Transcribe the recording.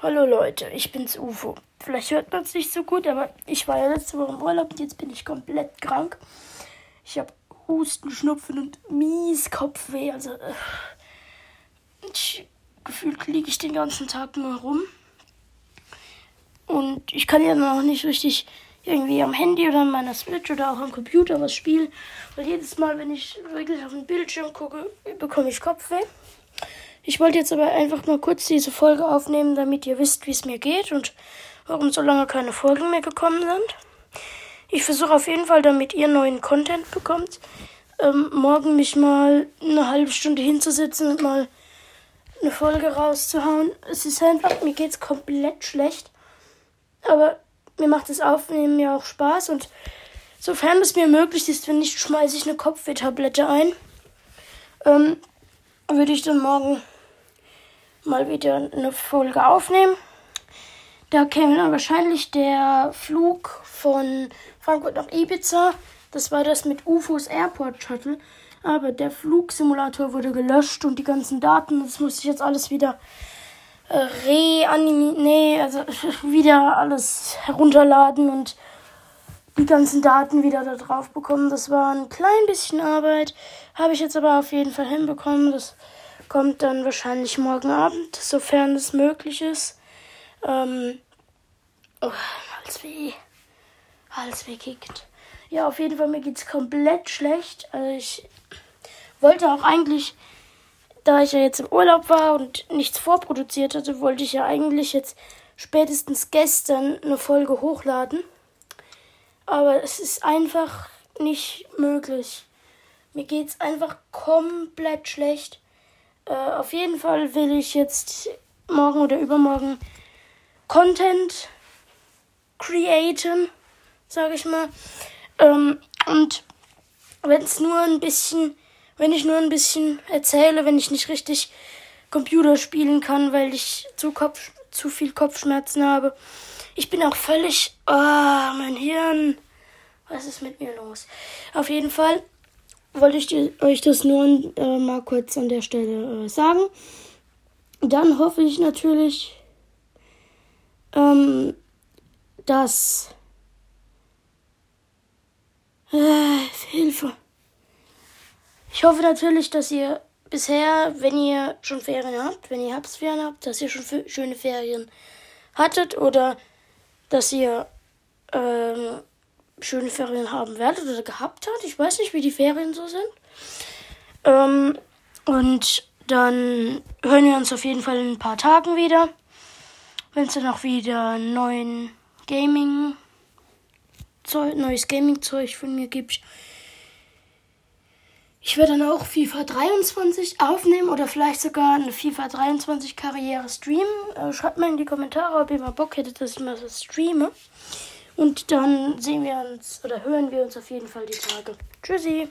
Hallo Leute, ich bin's UFO. Vielleicht hört man es nicht so gut, aber ich war ja letzte Woche im Urlaub und jetzt bin ich komplett krank. Ich habe Husten, Schnupfen und mies Kopfweh. Also äh, ich, gefühlt liege ich den ganzen Tag nur rum. Und ich kann ja noch nicht richtig irgendwie am Handy oder an meiner Switch oder auch am Computer was spielen. Weil jedes Mal, wenn ich wirklich auf den Bildschirm gucke, bekomme ich Kopfweh. Ich wollte jetzt aber einfach mal kurz diese Folge aufnehmen, damit ihr wisst, wie es mir geht und warum so lange keine Folgen mehr gekommen sind. Ich versuche auf jeden Fall, damit ihr neuen Content bekommt, ähm, morgen mich mal eine halbe Stunde hinzusetzen und mal eine Folge rauszuhauen. Es ist einfach, mir geht es komplett schlecht. Aber mir macht das Aufnehmen ja auch Spaß und sofern es mir möglich ist, wenn nicht, schmeiße ich eine Kopfwehtablette ein. Ähm, würde ich dann morgen mal wieder eine Folge aufnehmen. Da käme dann wahrscheinlich der Flug von Frankfurt nach Ibiza. Das war das mit UFOs Airport Shuttle. Aber der Flugsimulator wurde gelöscht und die ganzen Daten, das muss ich jetzt alles wieder äh, reanimieren. Nee, also wieder alles herunterladen und die ganzen Daten wieder da drauf bekommen. Das war ein klein bisschen Arbeit. Habe ich jetzt aber auf jeden Fall hinbekommen. Das kommt dann wahrscheinlich morgen Abend, sofern es möglich ist. Ähm, oh, Halsweh. Halsweh kickt. Ja, auf jeden Fall, mir geht's komplett schlecht. Also ich wollte auch eigentlich, da ich ja jetzt im Urlaub war und nichts vorproduziert hatte, wollte ich ja eigentlich jetzt spätestens gestern eine Folge hochladen. Aber es ist einfach nicht möglich. Mir geht's einfach komplett schlecht. Äh, auf jeden Fall will ich jetzt morgen oder übermorgen Content createn, sage ich mal. Ähm, und wenn es nur ein bisschen, wenn ich nur ein bisschen erzähle, wenn ich nicht richtig Computer spielen kann, weil ich zu, Kopf, zu viel Kopfschmerzen habe. Ich bin auch völlig, oh, mein Hirn. Was ist mit mir los? Auf jeden Fall wollte ich euch das nur äh, mal kurz an der Stelle äh, sagen. Dann hoffe ich natürlich, ähm, dass äh, Hilfe. Ich hoffe natürlich, dass ihr bisher, wenn ihr schon Ferien habt, wenn ihr Herbstferien habt, dass ihr schon schöne Ferien hattet oder dass ihr ähm, schöne Ferien haben werdet oder gehabt hat. Ich weiß nicht, wie die Ferien so sind. Ähm, und dann hören wir uns auf jeden Fall in ein paar Tagen wieder. Wenn es dann auch wieder neuen Gaming Zeug, neues Gaming-Zeug von mir gibt. Ich werde dann auch FIFA 23 aufnehmen oder vielleicht sogar eine FIFA 23 Karriere streamen. Äh, schreibt mal in die Kommentare, ob ihr mal Bock hättet, dass ich mal so streame. Und dann sehen wir uns oder hören wir uns auf jeden Fall die Tage. Tschüssi.